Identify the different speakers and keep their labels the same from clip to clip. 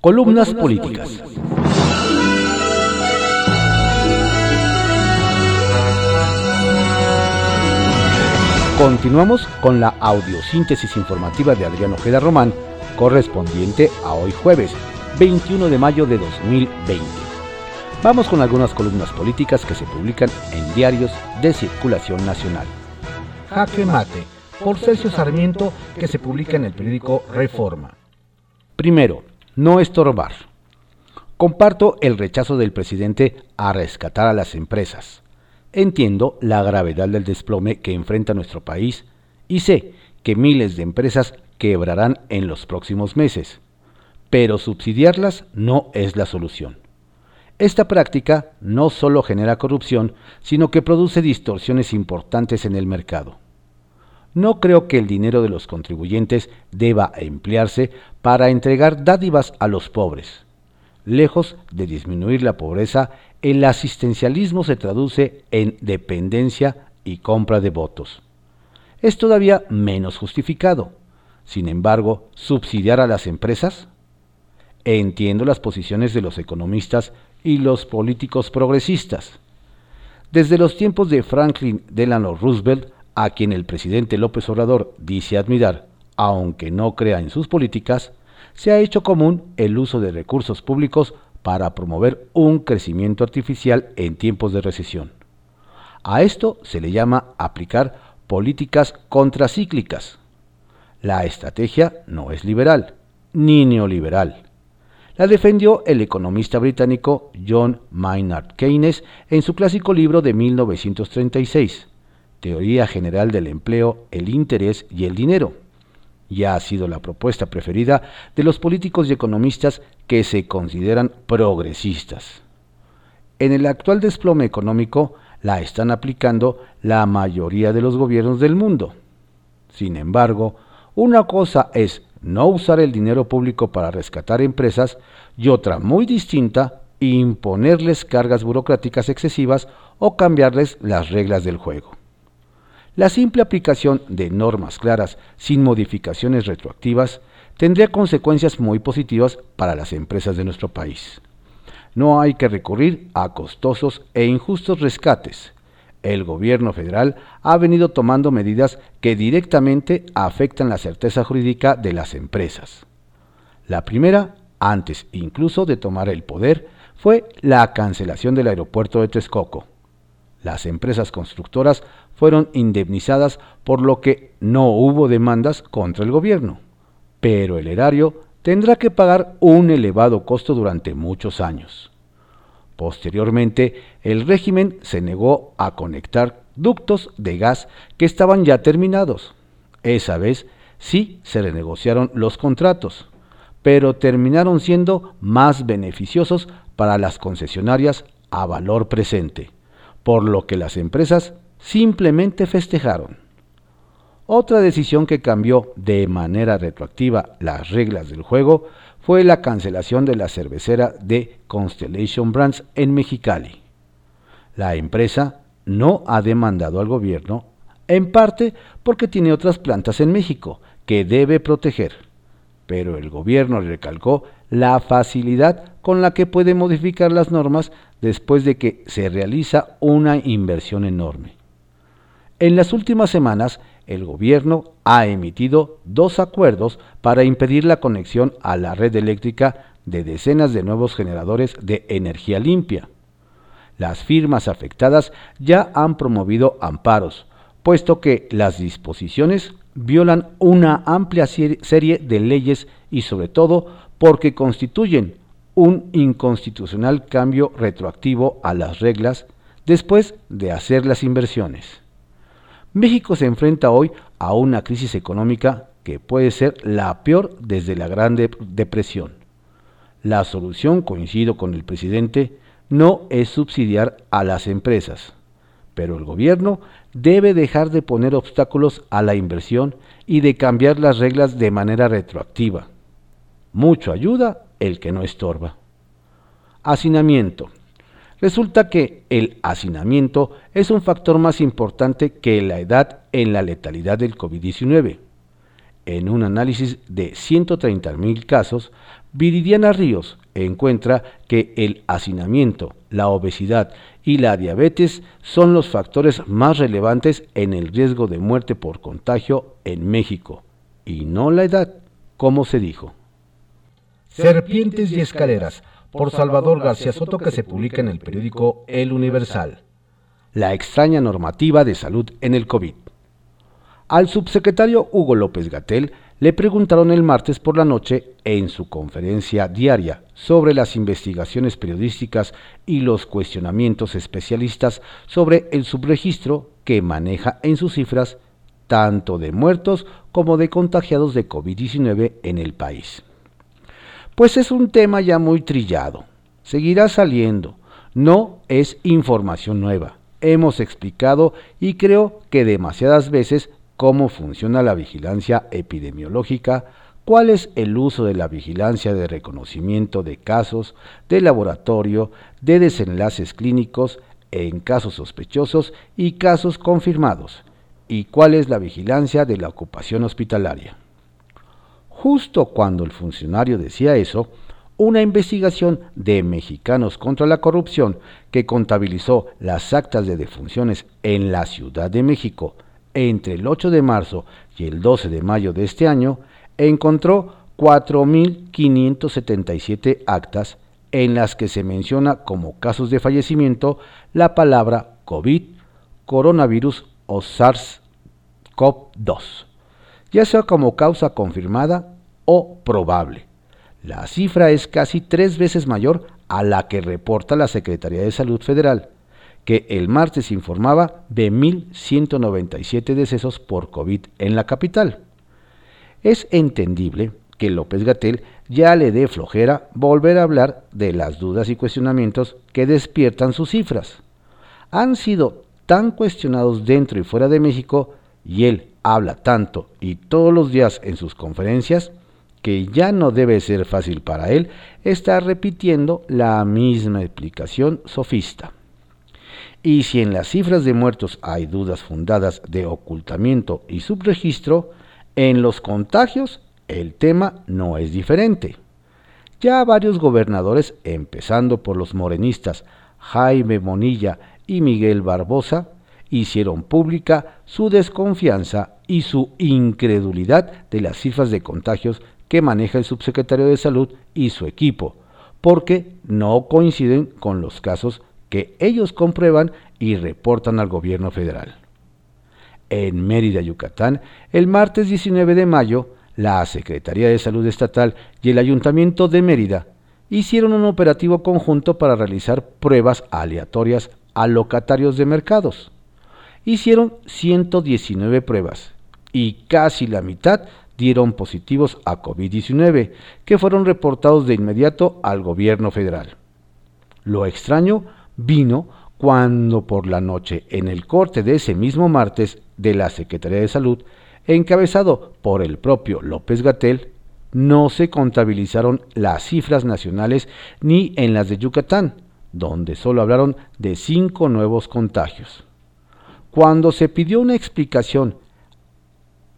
Speaker 1: Columnas políticas. Continuamos con la audiosíntesis informativa de Adrián Ojeda Román, correspondiente a hoy jueves, 21 de mayo de 2020. Vamos con algunas columnas políticas que se publican en diarios de circulación nacional. Jaque Mate, por Celso Sarmiento, que se publica en el periódico Reforma. Primero, no estorbar. Comparto el rechazo del presidente a rescatar a las empresas. Entiendo la gravedad del desplome que enfrenta nuestro país y sé que miles de empresas quebrarán en los próximos meses, pero subsidiarlas no es la solución. Esta práctica no solo genera corrupción, sino que produce distorsiones importantes en el mercado. No creo que el dinero de los contribuyentes deba emplearse para entregar dádivas a los pobres. Lejos de disminuir la pobreza, el asistencialismo se traduce en dependencia y compra de votos. Es todavía menos justificado. Sin embargo, subsidiar a las empresas? Entiendo las posiciones de los economistas y los políticos progresistas. Desde los tiempos de Franklin Delano Roosevelt a quien el presidente López Obrador dice admirar, aunque no crea en sus políticas, se ha hecho común el uso de recursos públicos para promover un crecimiento artificial en tiempos de recesión. A esto se le llama aplicar políticas contracíclicas. La estrategia no es liberal, ni neoliberal. La defendió el economista británico John Maynard Keynes en su clásico libro de 1936, Teoría General del Empleo, el Interés y el Dinero. Ya ha sido la propuesta preferida de los políticos y economistas que se consideran progresistas. En el actual desplome económico la están aplicando la mayoría de los gobiernos del mundo. Sin embargo, una cosa es no usar el dinero público para rescatar empresas y otra muy distinta, imponerles cargas burocráticas excesivas o cambiarles las reglas del juego. La simple aplicación de normas claras sin modificaciones retroactivas tendría consecuencias muy positivas para las empresas de nuestro país. No hay que recurrir a costosos e injustos rescates. El gobierno federal ha venido tomando medidas que directamente afectan la certeza jurídica de las empresas. La primera, antes incluso de tomar el poder, fue la cancelación del aeropuerto de Texcoco. Las empresas constructoras fueron indemnizadas por lo que no hubo demandas contra el gobierno. Pero el erario tendrá que pagar un elevado costo durante muchos años. Posteriormente, el régimen se negó a conectar ductos de gas que estaban ya terminados. Esa vez sí se renegociaron los contratos, pero terminaron siendo más beneficiosos para las concesionarias a valor presente, por lo que las empresas simplemente festejaron. Otra decisión que cambió de manera retroactiva las reglas del juego fue la cancelación de la cervecera de Constellation Brands en Mexicali. La empresa no ha demandado al gobierno, en parte porque tiene otras plantas en México que debe proteger, pero el gobierno recalcó la facilidad con la que puede modificar las normas después de que se realiza una inversión enorme. En las últimas semanas, el gobierno ha emitido dos acuerdos para impedir la conexión a la red eléctrica de decenas de nuevos generadores de energía limpia. Las firmas afectadas ya han promovido amparos, puesto que las disposiciones violan una amplia serie de leyes y sobre todo porque constituyen un inconstitucional cambio retroactivo a las reglas después de hacer las inversiones. México se enfrenta hoy a una crisis económica que puede ser la peor desde la Gran Depresión. La solución, coincido con el presidente, no es subsidiar a las empresas, pero el gobierno debe dejar de poner obstáculos a la inversión y de cambiar las reglas de manera retroactiva. Mucho ayuda el que no estorba. Hacinamiento. Resulta que el hacinamiento es un factor más importante que la edad en la letalidad del COVID-19. En un análisis de 130.000 casos, Viridiana Ríos encuentra que el hacinamiento, la obesidad y la diabetes son los factores más relevantes en el riesgo de muerte por contagio en México, y no la edad, como se dijo.
Speaker 2: Serpientes y escaleras, por Salvador García Soto, que se publica en el periódico El Universal.
Speaker 1: La extraña normativa de salud en el COVID. Al subsecretario Hugo López Gatel le preguntaron el martes por la noche en su conferencia diaria sobre las investigaciones periodísticas y los cuestionamientos especialistas sobre el subregistro que maneja en sus cifras tanto de muertos como de contagiados de COVID-19 en el país. Pues es un tema ya muy trillado, seguirá saliendo, no es información nueva. Hemos explicado y creo que demasiadas veces cómo funciona la vigilancia epidemiológica, cuál es el uso de la vigilancia de reconocimiento de casos, de laboratorio, de desenlaces clínicos en casos sospechosos y casos confirmados, y cuál es la vigilancia de la ocupación hospitalaria. Justo cuando el funcionario decía eso, una investigación de Mexicanos contra la Corrupción que contabilizó las actas de defunciones en la Ciudad de México entre el 8 de marzo y el 12 de mayo de este año, encontró 4.577 actas en las que se menciona como casos de fallecimiento la palabra COVID, coronavirus o SARS-CoV-2, ya sea como causa confirmada o probable. La cifra es casi tres veces mayor a la que reporta la Secretaría de Salud Federal que el martes informaba de 1.197 decesos por COVID en la capital. Es entendible que López Gatel ya le dé flojera volver a hablar de las dudas y cuestionamientos que despiertan sus cifras. Han sido tan cuestionados dentro y fuera de México y él habla tanto y todos los días en sus conferencias que ya no debe ser fácil para él estar repitiendo la misma explicación sofista. Y si en las cifras de muertos hay dudas fundadas de ocultamiento y subregistro, en los contagios el tema no es diferente. Ya varios gobernadores, empezando por los morenistas Jaime Monilla y Miguel Barbosa, hicieron pública su desconfianza y su incredulidad de las cifras de contagios que maneja el subsecretario de Salud y su equipo, porque no coinciden con los casos que ellos comprueban y reportan al gobierno federal. En Mérida, Yucatán, el martes 19 de mayo, la Secretaría de Salud Estatal y el Ayuntamiento de Mérida hicieron un operativo conjunto para realizar pruebas aleatorias a locatarios de mercados. Hicieron 119 pruebas y casi la mitad dieron positivos a COVID-19, que fueron reportados de inmediato al gobierno federal. Lo extraño vino cuando por la noche, en el corte de ese mismo martes de la Secretaría de Salud, encabezado por el propio López Gatel, no se contabilizaron las cifras nacionales ni en las de Yucatán, donde solo hablaron de cinco nuevos contagios. Cuando se pidió una explicación,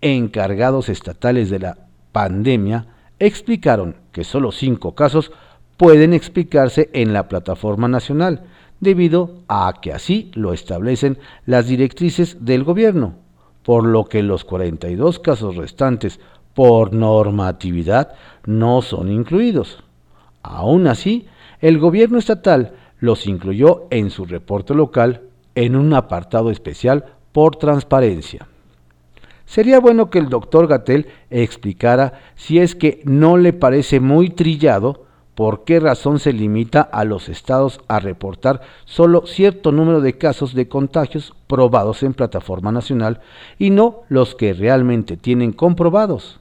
Speaker 1: encargados estatales de la pandemia explicaron que solo cinco casos pueden explicarse en la plataforma nacional, debido a que así lo establecen las directrices del gobierno, por lo que los 42 casos restantes por normatividad no son incluidos. Aún así, el gobierno estatal los incluyó en su reporte local en un apartado especial por transparencia. Sería bueno que el doctor Gatel explicara si es que no le parece muy trillado ¿Por qué razón se limita a los estados a reportar solo cierto número de casos de contagios probados en plataforma nacional y no los que realmente tienen comprobados?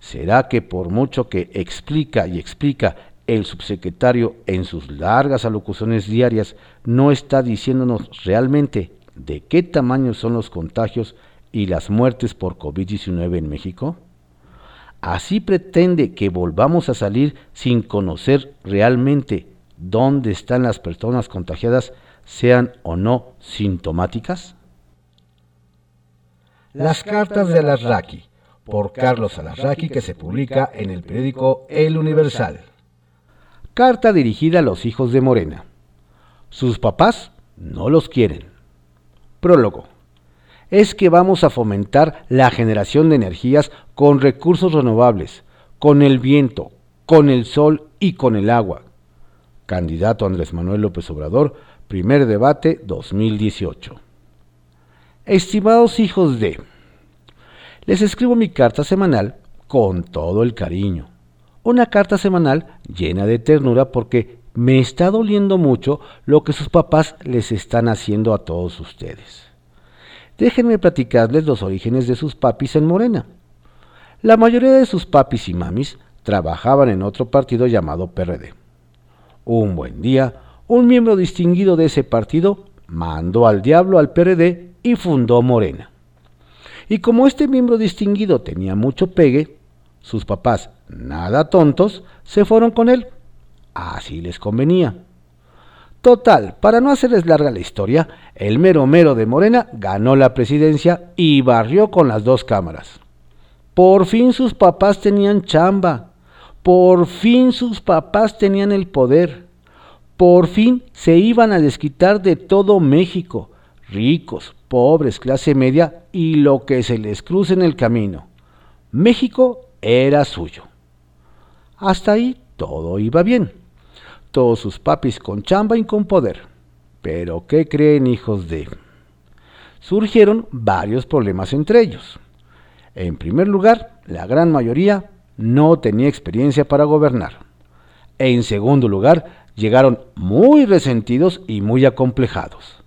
Speaker 1: ¿Será que por mucho que explica y explica el subsecretario en sus largas alocuciones diarias no está diciéndonos realmente de qué tamaño son los contagios y las muertes por COVID-19 en México? así pretende que volvamos a salir sin conocer realmente dónde están las personas contagiadas, sean o no sintomáticas?
Speaker 2: Las cartas de Alasraqui, por Carlos Alarraqui que se publica en el periódico El Universal.
Speaker 1: Carta dirigida a los hijos de Morena. Sus papás no los quieren. Prólogo. Es que vamos a fomentar la generación de energías con recursos renovables, con el viento, con el sol y con el agua. Candidato Andrés Manuel López Obrador, primer debate 2018. Estimados hijos de... Les escribo mi carta semanal con todo el cariño. Una carta semanal llena de ternura porque me está doliendo mucho lo que sus papás les están haciendo a todos ustedes. Déjenme platicarles los orígenes de sus papis en Morena. La mayoría de sus papis y mamis trabajaban en otro partido llamado PRD. Un buen día, un miembro distinguido de ese partido mandó al diablo al PRD y fundó Morena. Y como este miembro distinguido tenía mucho pegue, sus papás, nada tontos, se fueron con él. Así les convenía. Total, para no hacerles larga la historia, el mero mero de Morena ganó la presidencia y barrió con las dos cámaras. Por fin sus papás tenían chamba, por fin sus papás tenían el poder. Por fin se iban a desquitar de todo México, ricos, pobres, clase media y lo que se les cruce en el camino. México era suyo. Hasta ahí todo iba bien. Todos sus papis con chamba y con poder. Pero ¿qué creen hijos de? Surgieron varios problemas entre ellos. En primer lugar, la gran mayoría no tenía experiencia para gobernar. En segundo lugar, llegaron muy resentidos y muy acomplejados.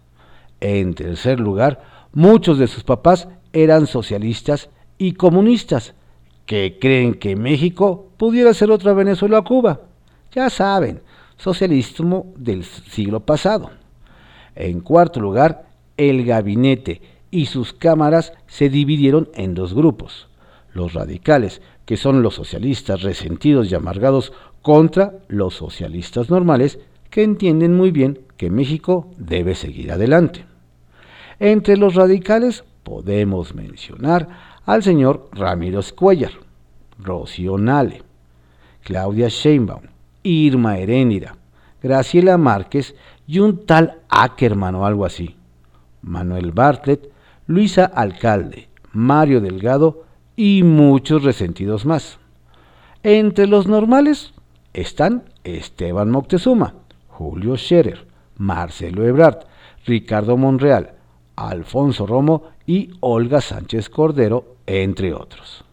Speaker 1: En tercer lugar, muchos de sus papás eran socialistas y comunistas, que creen que México pudiera ser otra Venezuela o Cuba. Ya saben, socialismo del siglo pasado. En cuarto lugar, el gabinete y sus cámaras se dividieron en dos grupos. Los radicales, que son los socialistas resentidos y amargados contra los socialistas normales que entienden muy bien que México debe seguir adelante. Entre los radicales podemos mencionar al señor Ramiro Cuellar, Rocío Nale, Claudia Sheinbaum, Irma Heréndira, Graciela Márquez y un tal Ackerman o algo así, Manuel Bartlett, Luisa Alcalde, Mario Delgado y muchos resentidos más. Entre los normales están Esteban Moctezuma, Julio Scherer, Marcelo Ebrard, Ricardo Monreal, Alfonso Romo y Olga Sánchez Cordero, entre otros.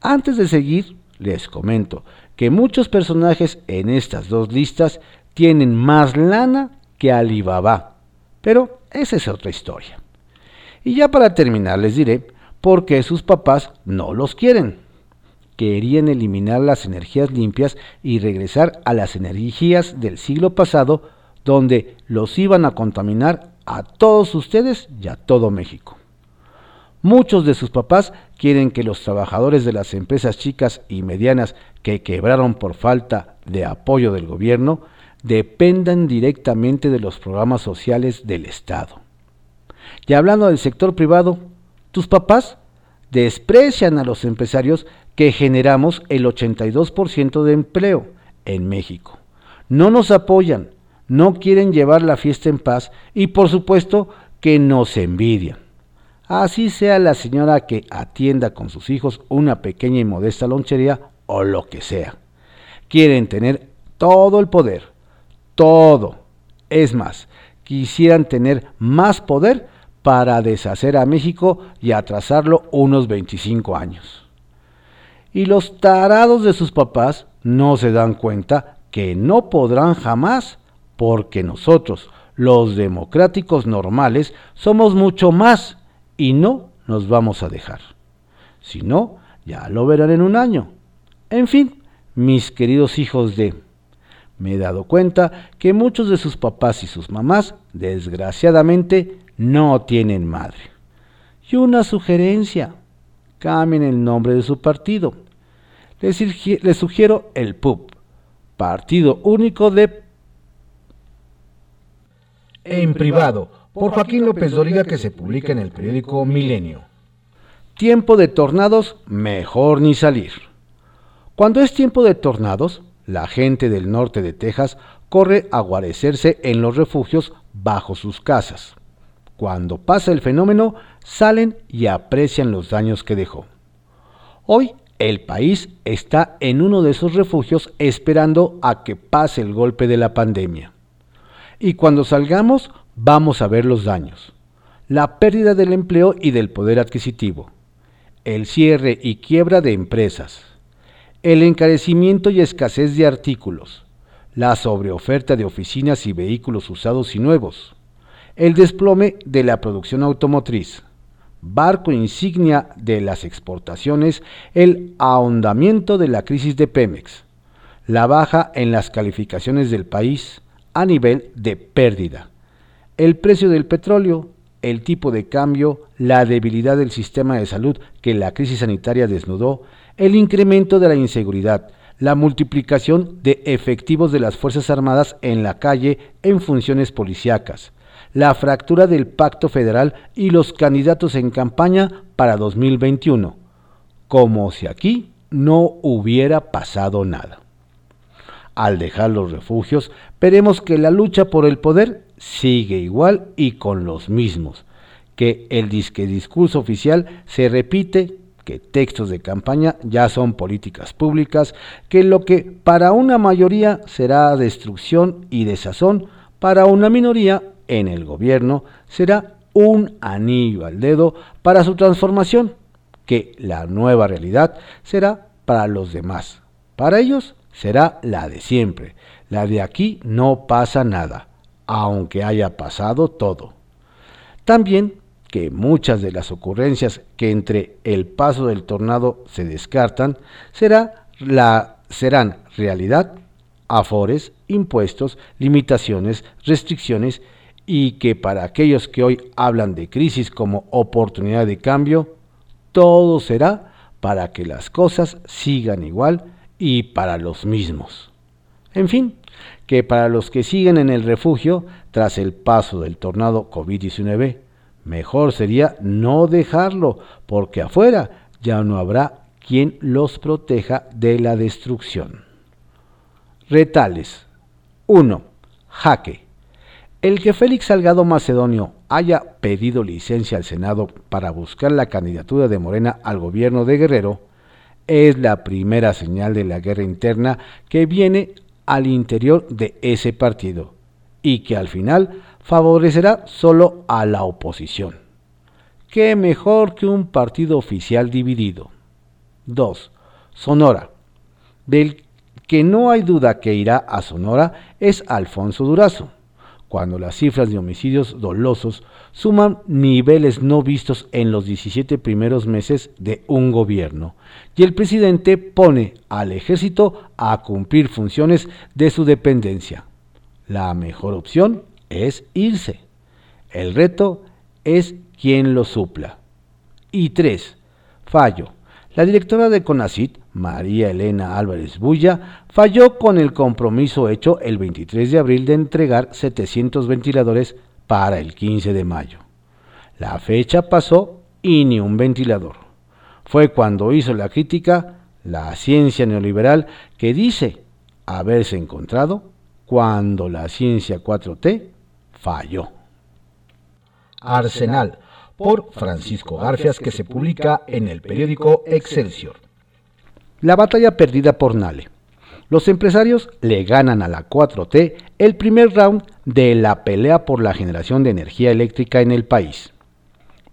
Speaker 1: Antes de seguir, les comento que muchos personajes en estas dos listas tienen más lana que Alibaba, pero esa es otra historia. Y ya para terminar les diré porque sus papás no los quieren. Querían eliminar las energías limpias y regresar a las energías del siglo pasado donde los iban a contaminar a todos ustedes y a todo México. Muchos de sus papás quieren que los trabajadores de las empresas chicas y medianas que quebraron por falta de apoyo del gobierno dependan directamente de los programas sociales del Estado. Y hablando del sector privado, tus papás desprecian a los empresarios que generamos el 82% de empleo en México. No nos apoyan, no quieren llevar la fiesta en paz y por supuesto que nos envidian. Así sea la señora que atienda con sus hijos una pequeña y modesta lonchería o lo que sea. Quieren tener todo el poder, todo. Es más, quisieran tener más poder para deshacer a México y atrasarlo unos 25 años. Y los tarados de sus papás no se dan cuenta que no podrán jamás porque nosotros, los democráticos normales, somos mucho más y no nos vamos a dejar. Si no, ya lo verán en un año. En fin, mis queridos hijos de... Me he dado cuenta que muchos de sus papás y sus mamás, desgraciadamente, no tienen madre. Y una sugerencia, cambien el nombre de su partido. Les, sugiero el PUP, Partido Único de...
Speaker 2: En privado, por Joaquín López Dóriga que se publica en el periódico Milenio.
Speaker 1: Tiempo de tornados, mejor ni salir. Cuando es tiempo de tornados, la gente del norte de Texas corre a guarecerse en los refugios bajo sus casas. Cuando pasa el fenómeno, salen y aprecian los daños que dejó. Hoy el país está en uno de esos refugios esperando a que pase el golpe de la pandemia. Y cuando salgamos vamos a ver los daños. La pérdida del empleo y del poder adquisitivo. El cierre y quiebra de empresas. El encarecimiento y escasez de artículos. La sobreoferta de oficinas y vehículos usados y nuevos. El desplome de la producción automotriz barco insignia de las exportaciones, el ahondamiento de la crisis de Pemex, la baja en las calificaciones del país a nivel de pérdida, el precio del petróleo, el tipo de cambio, la debilidad del sistema de salud que la crisis sanitaria desnudó, el incremento de la inseguridad, la multiplicación de efectivos de las Fuerzas Armadas en la calle en funciones policíacas, la fractura del pacto federal y los candidatos en campaña para 2021, como si aquí no hubiera pasado nada. Al dejar los refugios, veremos que la lucha por el poder sigue igual y con los mismos, que el disque discurso oficial se repite, que textos de campaña ya son políticas públicas, que lo que para una mayoría será destrucción y desazón, para una minoría en el gobierno será un anillo al dedo para su transformación, que la nueva realidad será para los demás. Para ellos será la de siempre. La de aquí no pasa nada, aunque haya pasado todo. También que muchas de las ocurrencias que entre el paso del tornado se descartan será la, serán realidad, afores, impuestos, limitaciones, restricciones y que para aquellos que hoy hablan de crisis como oportunidad de cambio, todo será para que las cosas sigan igual y para los mismos. En fin, que para los que siguen en el refugio tras el paso del tornado COVID-19, mejor sería no dejarlo, porque afuera ya no habrá quien los proteja de la destrucción. Retales 1. Jaque. El que Félix Salgado Macedonio haya pedido licencia al Senado para buscar la candidatura de Morena al gobierno de Guerrero es la primera señal de la guerra interna que viene al interior de ese partido y que al final favorecerá solo a la oposición. ¿Qué mejor que un partido oficial dividido? 2. Sonora. Del que no hay duda que irá a Sonora es Alfonso Durazo cuando las cifras de homicidios dolosos suman niveles no vistos en los 17 primeros meses de un gobierno, y el presidente pone al ejército a cumplir funciones de su dependencia. La mejor opción es irse. El reto es quien lo supla. Y 3. Fallo. La directora de CONACIT, María Elena Álvarez Bulla, falló con el compromiso hecho el 23 de abril de entregar 700 ventiladores para el 15 de mayo. La fecha pasó y ni un ventilador. Fue cuando hizo la crítica la ciencia neoliberal que dice haberse encontrado cuando la ciencia 4T falló.
Speaker 2: Arsenal por Francisco Garfias que se publica en el periódico Excelsior.
Speaker 1: La batalla perdida por Nale. Los empresarios le ganan a la 4T el primer round de la pelea por la generación de energía eléctrica en el país.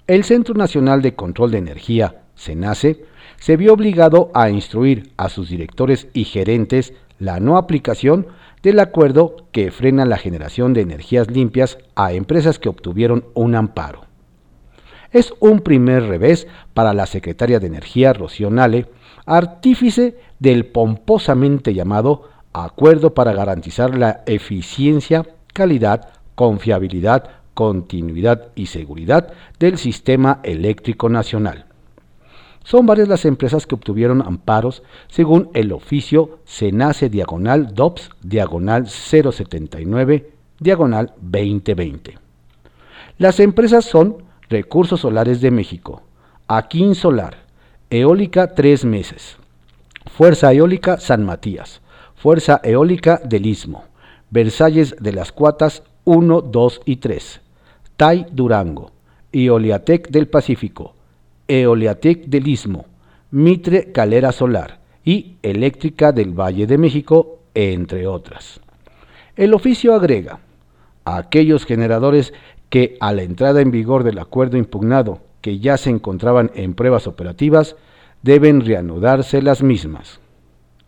Speaker 1: El Centro Nacional de Control de Energía, CENACE, se vio obligado a instruir a sus directores y gerentes la no aplicación del acuerdo que frena la generación de energías limpias a empresas que obtuvieron un amparo es un primer revés para la secretaria de Energía, Rocío Nale, artífice del pomposamente llamado Acuerdo para garantizar la eficiencia, calidad, confiabilidad, continuidad y seguridad del sistema eléctrico nacional. Son varias las empresas que obtuvieron amparos según el oficio Senace Diagonal DOPS Diagonal 079 Diagonal 2020. Las empresas son Recursos Solares de México, Aquín Solar, Eólica tres meses, Fuerza Eólica San Matías, Fuerza Eólica del Istmo, Versalles de las Cuatas 1, 2 y 3, Tai Durango, Eoliatec del Pacífico, Eoliatec del Istmo, Mitre Calera Solar y Eléctrica del Valle de México, entre otras. El oficio agrega, a aquellos generadores que a la entrada en vigor del acuerdo impugnado, que ya se encontraban en pruebas operativas, deben reanudarse las mismas.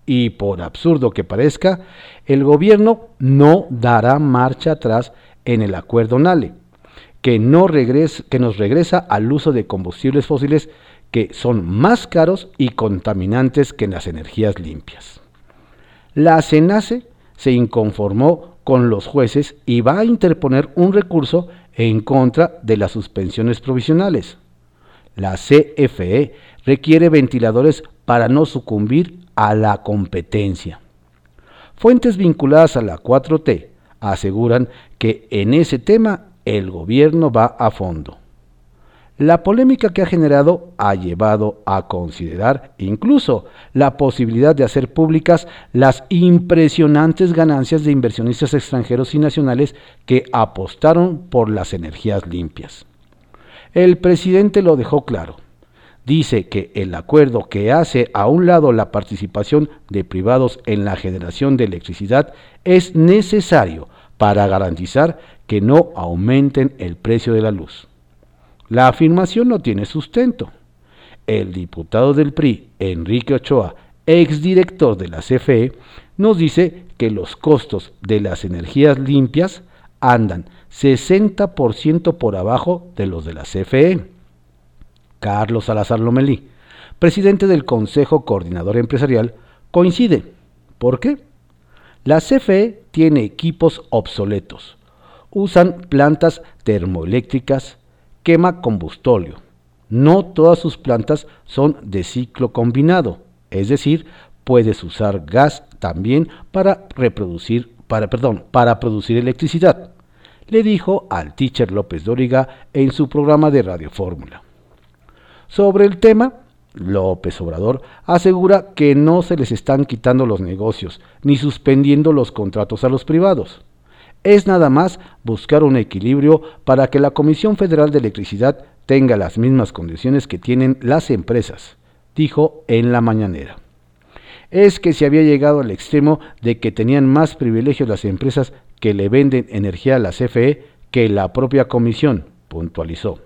Speaker 1: Y por absurdo que parezca, el gobierno no dará marcha atrás en el acuerdo NALE, que, no que nos regresa al uso de combustibles fósiles que son más caros y contaminantes que las energías limpias. La CENACE se inconformó con los jueces y va a interponer un recurso en contra de las suspensiones provisionales. La CFE requiere ventiladores para no sucumbir a la competencia. Fuentes vinculadas a la 4T aseguran que en ese tema el gobierno va a fondo. La polémica que ha generado ha llevado a considerar incluso la posibilidad de hacer públicas las impresionantes ganancias de inversionistas extranjeros y nacionales que apostaron por las energías limpias. El presidente lo dejó claro. Dice que el acuerdo que hace a un lado la participación de privados en la generación de electricidad es necesario para garantizar que no aumenten el precio de la luz. La afirmación no tiene sustento. El diputado del PRI, Enrique Ochoa, exdirector de la CFE, nos dice que los costos de las energías limpias andan 60% por abajo de los de la CFE. Carlos Salazar Lomelí, presidente del Consejo Coordinador Empresarial, coincide. ¿Por qué? La CFE tiene equipos obsoletos. Usan plantas termoeléctricas, quema combustóleo. No todas sus plantas son de ciclo combinado, es decir, puedes usar gas también para reproducir, para, perdón, para producir electricidad, le dijo al teacher López Dóriga en su programa de Radio Fórmula. Sobre el tema, López Obrador asegura que no se les están quitando los negocios ni suspendiendo los contratos a los privados. Es nada más buscar un equilibrio para que la Comisión Federal de Electricidad tenga las mismas condiciones que tienen las empresas, dijo en la mañanera. Es que se había llegado al extremo de que tenían más privilegios las empresas que le venden energía a la CFE que la propia comisión, puntualizó.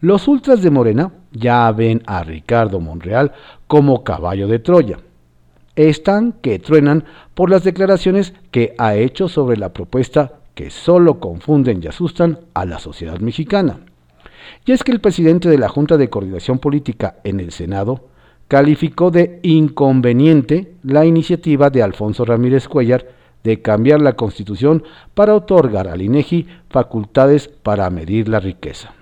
Speaker 1: Los ultras de Morena ya ven a Ricardo Monreal como caballo de Troya están que truenan por las declaraciones que ha hecho sobre la propuesta que solo confunden y asustan a la sociedad mexicana. Y es que el presidente de la Junta de Coordinación Política en el Senado calificó de inconveniente la iniciativa de Alfonso Ramírez Cuellar de cambiar la Constitución para otorgar al INEGI facultades para medir la riqueza.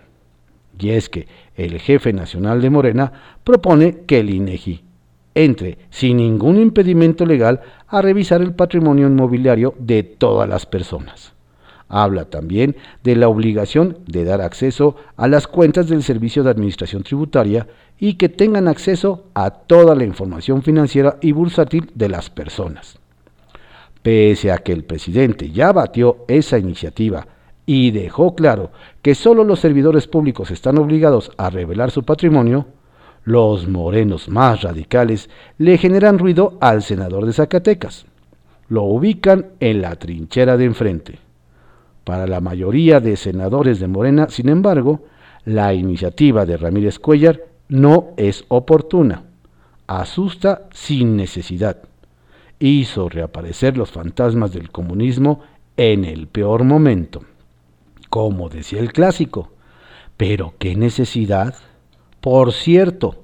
Speaker 1: Y es que el jefe nacional de Morena propone que el INEGI entre sin ningún impedimento legal a revisar el patrimonio inmobiliario de todas las personas. Habla también de la obligación de dar acceso a las cuentas del Servicio de Administración Tributaria y que tengan acceso a toda la información financiera y bursátil de las personas. Pese a que el presidente ya batió esa iniciativa y dejó claro que solo los servidores públicos están obligados a revelar su patrimonio, los morenos más radicales le generan ruido al senador de Zacatecas. Lo ubican en la trinchera de enfrente. Para la mayoría de senadores de Morena, sin embargo, la iniciativa de Ramírez Cuellar no es oportuna. Asusta sin necesidad. Hizo reaparecer los fantasmas del comunismo en el peor momento. Como decía el clásico, pero qué necesidad. Por cierto,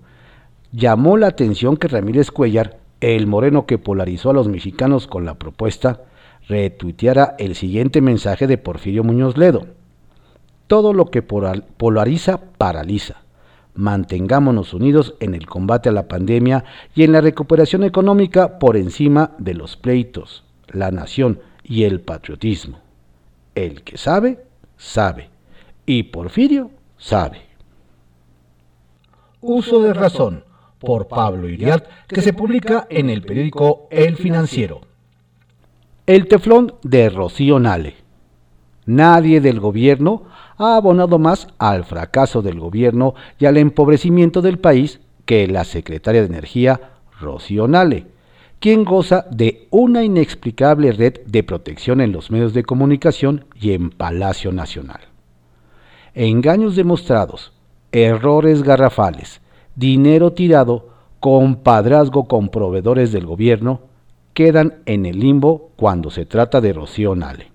Speaker 1: llamó la atención que Ramírez Cuellar, el moreno que polarizó a los mexicanos con la propuesta, retuiteara el siguiente mensaje de Porfirio Muñoz Ledo. Todo lo que polariza, paraliza. Mantengámonos unidos en el combate a la pandemia y en la recuperación económica por encima de los pleitos, la nación y el patriotismo. El que sabe, sabe. Y Porfirio sabe.
Speaker 2: Uso de Razón, por Pablo Iriart, que se publica en el periódico El Financiero.
Speaker 1: El teflón de Rocío Nale. Nadie del gobierno ha abonado más al fracaso del gobierno y al empobrecimiento del país que la secretaria de Energía, Rocío Nale, quien goza de una inexplicable red de protección en los medios de comunicación y en Palacio Nacional. Engaños demostrados, errores garrafales, dinero tirado, compadrazgo con proveedores del gobierno, quedan en el limbo cuando se trata de Rocío Nale.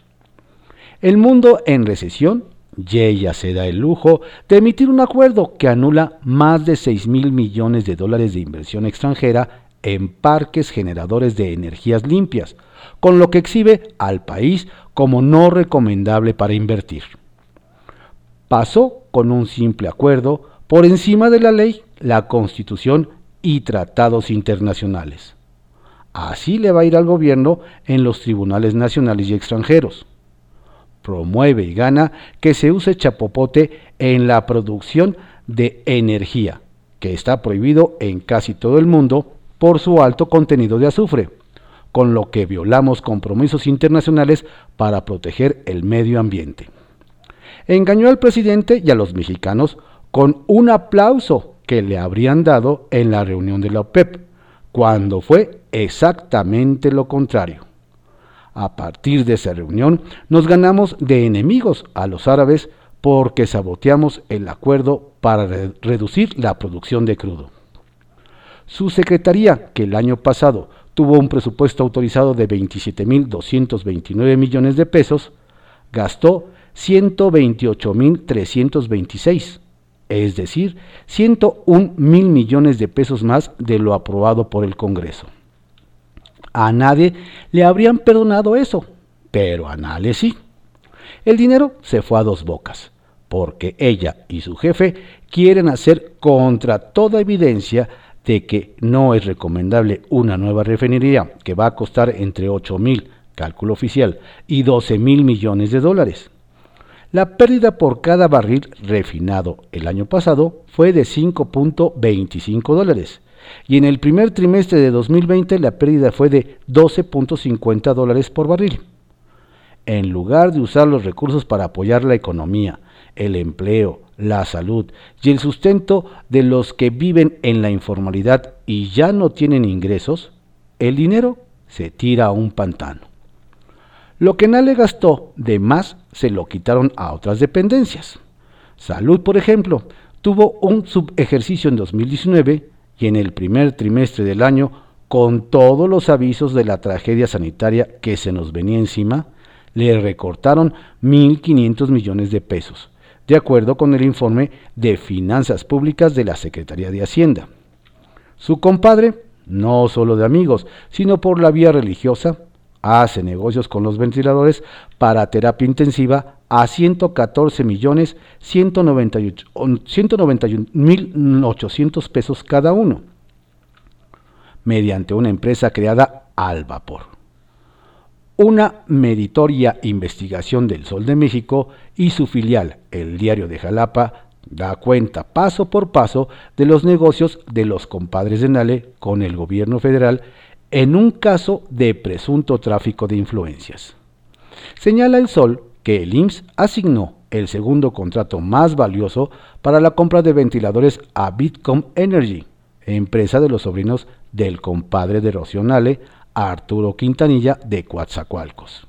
Speaker 1: El mundo en recesión y se da el lujo de emitir un acuerdo que anula más de 6 mil millones de dólares de inversión extranjera en parques generadores de energías limpias, con lo que exhibe al país como no recomendable para invertir. Pasó con un simple acuerdo por encima de la ley, la constitución y tratados internacionales. Así le va a ir al gobierno en los tribunales nacionales y extranjeros promueve y gana que se use chapopote en la producción de energía, que está prohibido en casi todo el mundo por su alto contenido de azufre, con lo que violamos compromisos internacionales para proteger el medio ambiente. Engañó al presidente y a los mexicanos con un aplauso que le habrían dado en la reunión de la OPEP, cuando fue exactamente lo contrario. A partir de esa reunión nos ganamos de enemigos a los árabes porque saboteamos el acuerdo para reducir la producción de crudo. Su secretaría, que el año pasado tuvo un presupuesto autorizado de 27.229 millones de pesos, gastó 128.326, es decir, 101 mil millones de pesos más de lo aprobado por el Congreso. A nadie le habrían perdonado eso, pero a Nale sí. El dinero se fue a dos bocas, porque ella y su jefe quieren hacer contra toda evidencia de que no es recomendable una nueva refinería que va a costar entre 8 mil, cálculo oficial, y 12 mil millones de dólares. La pérdida por cada barril refinado el año pasado fue de 5.25 dólares y en el primer trimestre de 2020 la pérdida fue de 12.50 dólares por barril. En lugar de usar los recursos para apoyar la economía, el empleo, la salud y el sustento de los que viven en la informalidad y ya no tienen ingresos, el dinero se tira a un pantano. Lo que Nale gastó de más se lo quitaron a otras dependencias. Salud, por ejemplo, tuvo un subejercicio en 2019 y en el primer trimestre del año, con todos los avisos de la tragedia sanitaria que se nos venía encima, le recortaron 1.500 millones de pesos, de acuerdo con el informe de Finanzas Públicas de la Secretaría de Hacienda. Su compadre, no solo de amigos, sino por la vía religiosa, hace negocios con los ventiladores para terapia intensiva a 114 millones 191 mil 800 pesos cada uno, mediante una empresa creada al vapor. Una meritoria investigación del Sol de México y su filial, el Diario de Jalapa, da cuenta paso por paso de los negocios de los compadres de Nale con el gobierno federal en un caso de presunto tráfico de influencias. Señala el Sol que el IMSS asignó el segundo contrato más valioso para la compra de ventiladores a Bitcom Energy, empresa de los sobrinos del compadre de Rocionale, Arturo Quintanilla de Coatzacoalcos.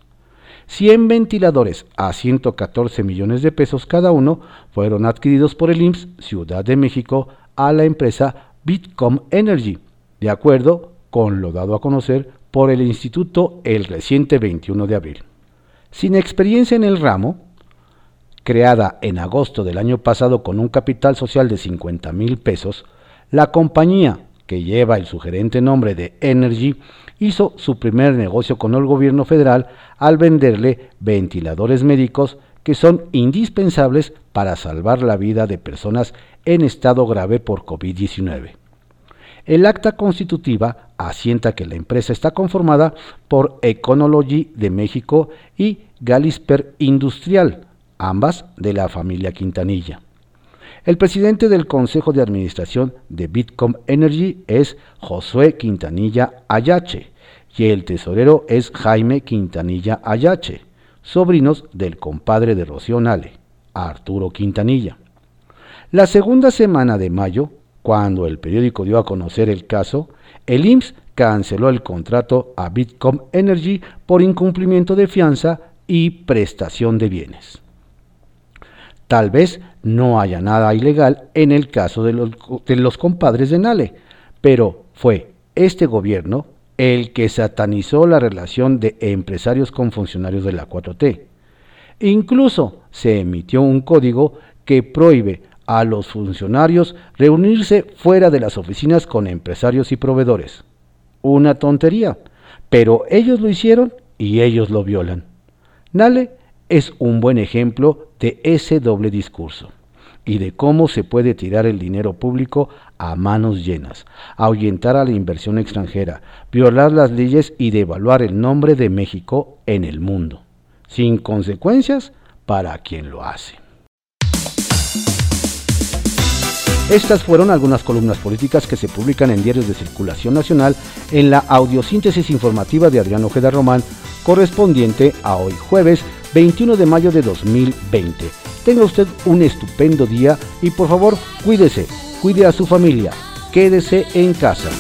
Speaker 1: 100 ventiladores a 114 millones de pesos cada uno fueron adquiridos por el IMSS Ciudad de México a la empresa Bitcom Energy, de acuerdo con lo dado a conocer por el Instituto el reciente 21 de abril. Sin experiencia en el ramo, creada en agosto del año pasado con un capital social de 50 mil pesos, la compañía, que lleva el sugerente nombre de Energy, hizo su primer negocio con el gobierno federal al venderle ventiladores médicos que son indispensables para salvar la vida de personas en estado grave por COVID-19. El acta constitutiva asienta que la empresa está conformada por Econology de México y Galisper Industrial, ambas de la familia Quintanilla. El presidente del Consejo de Administración de Bitcom Energy es Josué Quintanilla Ayache y el tesorero es Jaime Quintanilla Ayache, sobrinos del compadre de Rocío Nale, Arturo Quintanilla. La segunda semana de mayo, cuando el periódico dio a conocer el caso, el IMSS canceló el contrato a Bitcom Energy por incumplimiento de fianza y prestación de bienes. Tal vez no haya nada ilegal en el caso de los, compadres de Nale, pero fue este gobierno el que satanizó la relación de empresarios con funcionarios de la 4T. Incluso se emitió un código que prohíbe a los funcionarios reunirse fuera de las oficinas con empresarios y proveedores. Una tontería, pero ellos lo hicieron y ellos lo violan. Nale es un buen ejemplo de ese doble discurso y de cómo se puede tirar el dinero público a manos llenas, ahuyentar a la inversión extranjera, violar las leyes y devaluar el nombre de México en el mundo, sin consecuencias para quien lo hace. Estas fueron algunas columnas políticas que se publican en diarios de circulación nacional en la audiosíntesis informativa de Adrián Ojeda Román, correspondiente a hoy jueves 21 de mayo de 2020. Tenga usted un estupendo día y por favor cuídese, cuide a su familia, quédese en casa.